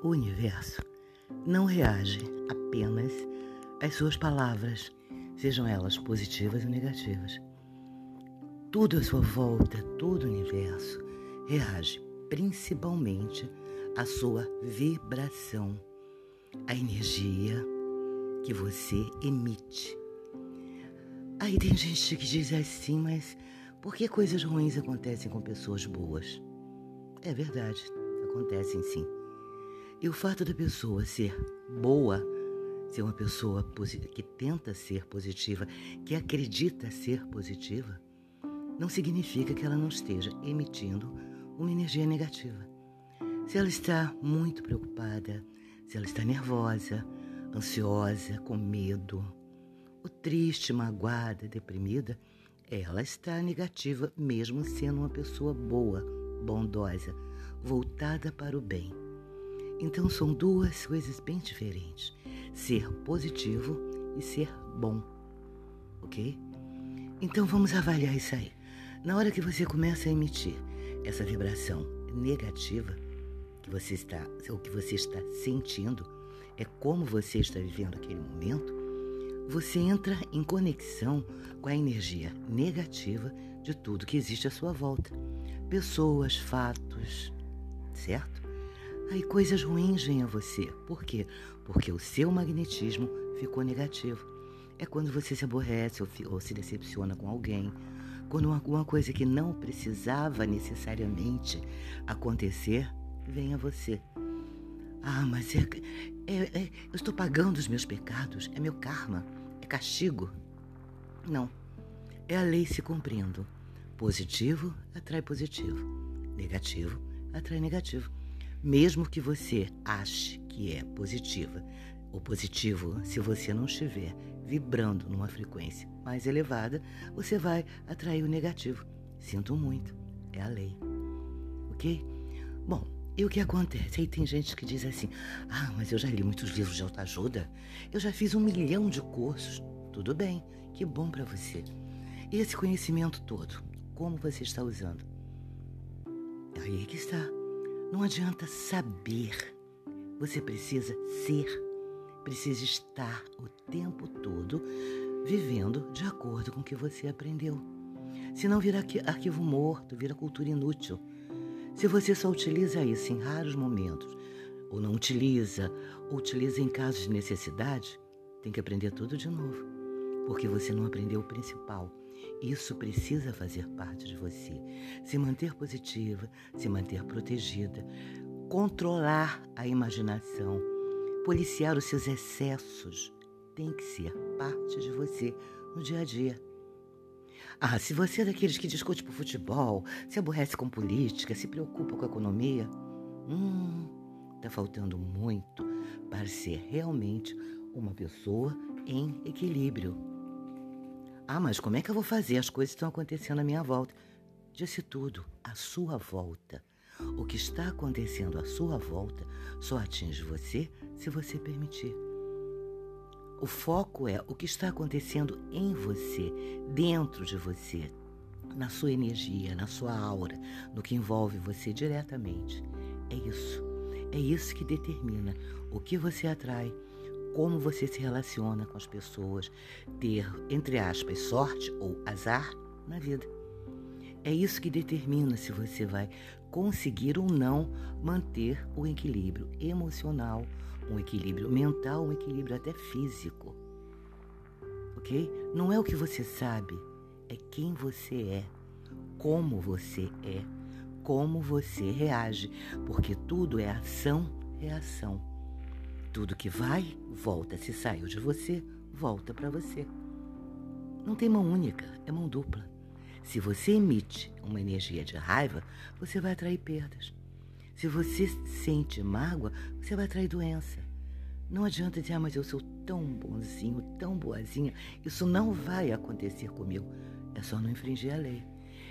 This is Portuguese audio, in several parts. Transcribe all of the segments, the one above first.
O universo não reage apenas às suas palavras, sejam elas positivas ou negativas. Tudo à sua volta, todo o universo, reage principalmente à sua vibração, à energia que você emite. Aí tem gente que diz assim, mas por que coisas ruins acontecem com pessoas boas? É verdade, acontecem sim. E o fato da pessoa ser boa, ser uma pessoa que tenta ser positiva, que acredita ser positiva, não significa que ela não esteja emitindo uma energia negativa. Se ela está muito preocupada, se ela está nervosa, ansiosa, com medo, ou triste, magoada, deprimida, ela está negativa mesmo sendo uma pessoa boa, bondosa, voltada para o bem. Então são duas coisas bem diferentes: ser positivo e ser bom. Ok? Então vamos avaliar isso aí. Na hora que você começa a emitir essa vibração negativa que você está, ou que você está sentindo, é como você está vivendo aquele momento, você entra em conexão com a energia negativa de tudo que existe à sua volta. Pessoas, fatos, certo? Aí coisas ruins vêm a você. Por quê? Porque o seu magnetismo ficou negativo. É quando você se aborrece ou, ou se decepciona com alguém, quando alguma coisa que não precisava necessariamente acontecer vem a você. Ah, mas é, é, é, eu estou pagando os meus pecados, é meu karma, é castigo. Não, é a lei se cumprindo. Positivo atrai positivo, negativo atrai negativo. Mesmo que você ache que é positiva, o positivo, se você não estiver vibrando numa frequência mais elevada, você vai atrair o negativo. Sinto muito, é a lei. Ok? Bom, e o que acontece? Aí tem gente que diz assim: ah, mas eu já li muitos livros de autoajuda, eu já fiz um milhão de cursos. Tudo bem, que bom para você. E esse conhecimento todo, como você está usando? Aí é que está. Não adianta saber, você precisa ser, precisa estar o tempo todo vivendo de acordo com o que você aprendeu. Senão vira arquivo morto, vira cultura inútil. Se você só utiliza isso em raros momentos, ou não utiliza, ou utiliza em casos de necessidade, tem que aprender tudo de novo, porque você não aprendeu o principal isso precisa fazer parte de você. Se manter positiva, se manter protegida, controlar a imaginação, policiar os seus excessos, tem que ser parte de você no dia a dia. Ah, se você é daqueles que discute por futebol, se aborrece com política, se preocupa com a economia, hum, tá faltando muito para ser realmente uma pessoa em equilíbrio. Ah, mas como é que eu vou fazer? As coisas estão acontecendo à minha volta. Disse tudo, à sua volta. O que está acontecendo à sua volta só atinge você se você permitir. O foco é o que está acontecendo em você, dentro de você, na sua energia, na sua aura, no que envolve você diretamente. É isso. É isso que determina o que você atrai como você se relaciona com as pessoas, ter, entre aspas, sorte ou azar na vida. É isso que determina se você vai conseguir ou não manter o equilíbrio emocional, um equilíbrio mental, um equilíbrio até físico. Ok? Não é o que você sabe, é quem você é, como você é, como você reage, porque tudo é ação-reação. Tudo que vai, volta. Se saiu de você, volta para você. Não tem mão única, é mão dupla. Se você emite uma energia de raiva, você vai atrair perdas. Se você sente mágoa, você vai atrair doença. Não adianta dizer, ah, mas eu sou tão bonzinho, tão boazinha, isso não vai acontecer comigo. É só não infringir a lei.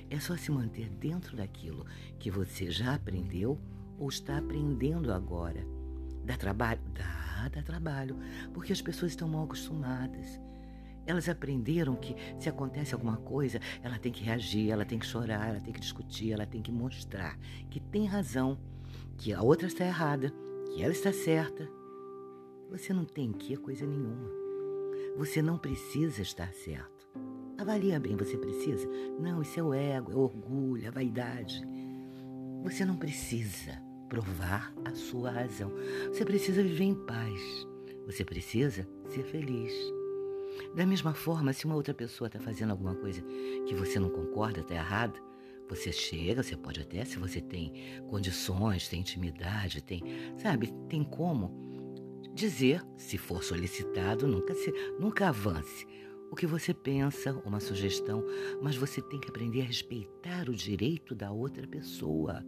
É só se manter dentro daquilo que você já aprendeu ou está aprendendo agora. Dá trabalho? Dá, dá trabalho, porque as pessoas estão mal acostumadas. Elas aprenderam que se acontece alguma coisa, ela tem que reagir, ela tem que chorar, ela tem que discutir, ela tem que mostrar que tem razão, que a outra está errada, que ela está certa. Você não tem que coisa nenhuma. Você não precisa estar certo. Avalia bem, você precisa? Não, isso é o ego, é o orgulho, a vaidade. Você não precisa provar a sua razão. Você precisa viver em paz. Você precisa ser feliz. Da mesma forma, se uma outra pessoa está fazendo alguma coisa que você não concorda, está errada, você chega, você pode até, se você tem condições, tem intimidade, tem, sabe, tem como dizer, se for solicitado, nunca se, nunca avance o que você pensa, uma sugestão, mas você tem que aprender a respeitar o direito da outra pessoa.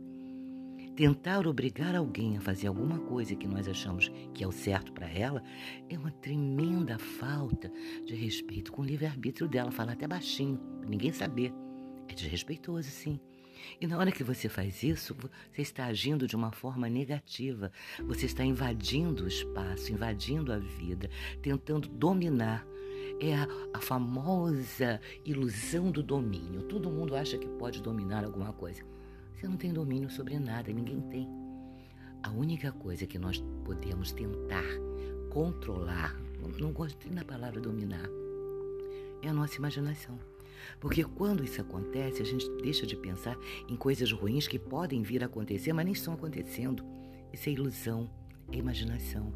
Tentar obrigar alguém a fazer alguma coisa que nós achamos que é o certo para ela é uma tremenda falta de respeito com o livre-arbítrio dela. Falar até baixinho, para ninguém saber. É desrespeitoso, sim. E na hora que você faz isso, você está agindo de uma forma negativa. Você está invadindo o espaço, invadindo a vida, tentando dominar. É a, a famosa ilusão do domínio. Todo mundo acha que pode dominar alguma coisa. Você não tem domínio sobre nada, ninguém tem. A única coisa que nós podemos tentar controlar, não gostei da palavra dominar, é a nossa imaginação. Porque quando isso acontece, a gente deixa de pensar em coisas ruins que podem vir a acontecer, mas nem estão acontecendo. Isso é ilusão, é imaginação.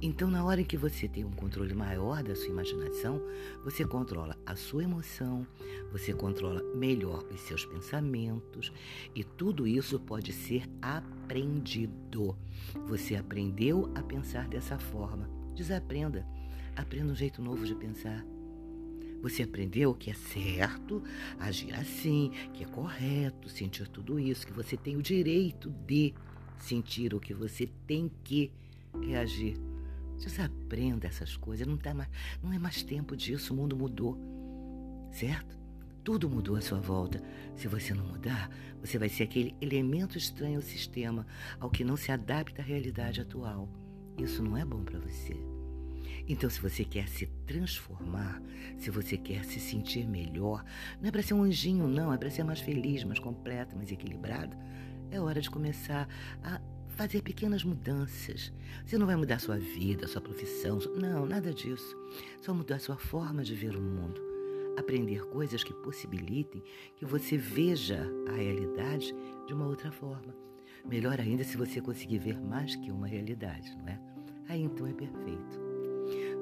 Então, na hora em que você tem um controle maior da sua imaginação, você controla a sua emoção, você controla melhor os seus pensamentos e tudo isso pode ser aprendido. Você aprendeu a pensar dessa forma. Desaprenda. Aprenda um jeito novo de pensar. Você aprendeu que é certo agir assim, que é correto sentir tudo isso, que você tem o direito de sentir o que você tem que reagir. Desaprenda essas coisas, não, tá mais, não é mais tempo disso, o mundo mudou, certo? Tudo mudou à sua volta. Se você não mudar, você vai ser aquele elemento estranho ao sistema, ao que não se adapta à realidade atual. Isso não é bom para você. Então, se você quer se transformar, se você quer se sentir melhor, não é para ser um anjinho, não, é para ser mais feliz, mais completa, mais equilibrado. É hora de começar a fazer pequenas mudanças. Você não vai mudar sua vida, sua profissão, não, nada disso. Só mudar sua forma de ver o mundo. Aprender coisas que possibilitem que você veja a realidade de uma outra forma. Melhor ainda se você conseguir ver mais que uma realidade, não é? Aí então é perfeito.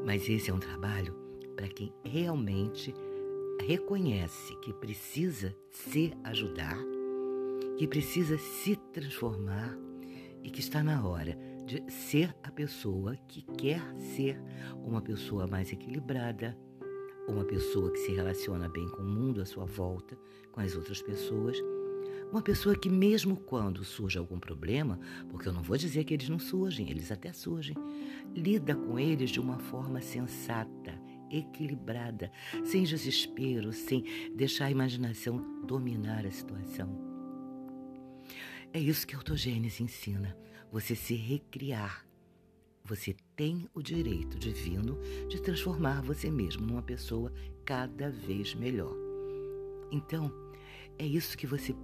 Mas esse é um trabalho para quem realmente reconhece que precisa se ajudar, que precisa se transformar e que está na hora de ser a pessoa que quer ser uma pessoa mais equilibrada, uma pessoa que se relaciona bem com o mundo à sua volta, com as outras pessoas. Uma pessoa que, mesmo quando surge algum problema, porque eu não vou dizer que eles não surgem, eles até surgem, lida com eles de uma forma sensata, equilibrada, sem desespero, sem deixar a imaginação dominar a situação. É isso que a autogênese ensina: você se recriar. Você tem o direito divino de transformar você mesmo numa pessoa cada vez melhor. Então, é isso que você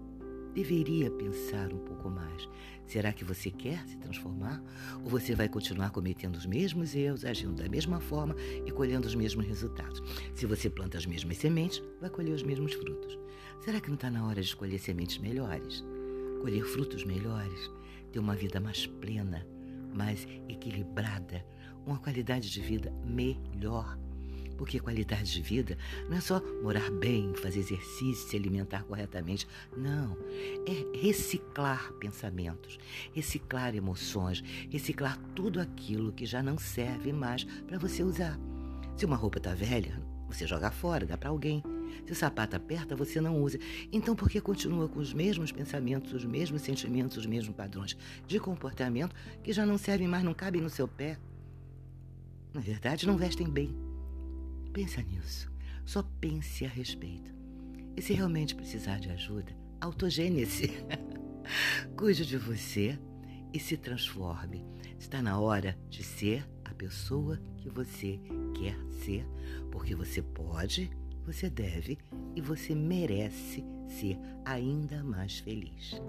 deveria pensar um pouco mais. Será que você quer se transformar? Ou você vai continuar cometendo os mesmos erros, agindo da mesma forma e colhendo os mesmos resultados? Se você planta as mesmas sementes, vai colher os mesmos frutos. Será que não está na hora de escolher sementes melhores? Colher frutos melhores, ter uma vida mais plena, mais equilibrada, uma qualidade de vida melhor. Porque qualidade de vida não é só morar bem, fazer exercício, se alimentar corretamente. Não. É reciclar pensamentos, reciclar emoções, reciclar tudo aquilo que já não serve mais para você usar. Se uma roupa está velha, você joga fora, dá para alguém. Se o sapato aperta, você não usa. Então, por que continua com os mesmos pensamentos, os mesmos sentimentos, os mesmos padrões de comportamento que já não servem mais, não cabem no seu pé? Na verdade, não vestem bem. Pensa nisso. Só pense a respeito. E se realmente precisar de ajuda, autogênese. Cuide de você e se transforme. Está na hora de ser a pessoa que você quer ser, porque você pode você deve e você merece ser ainda mais feliz.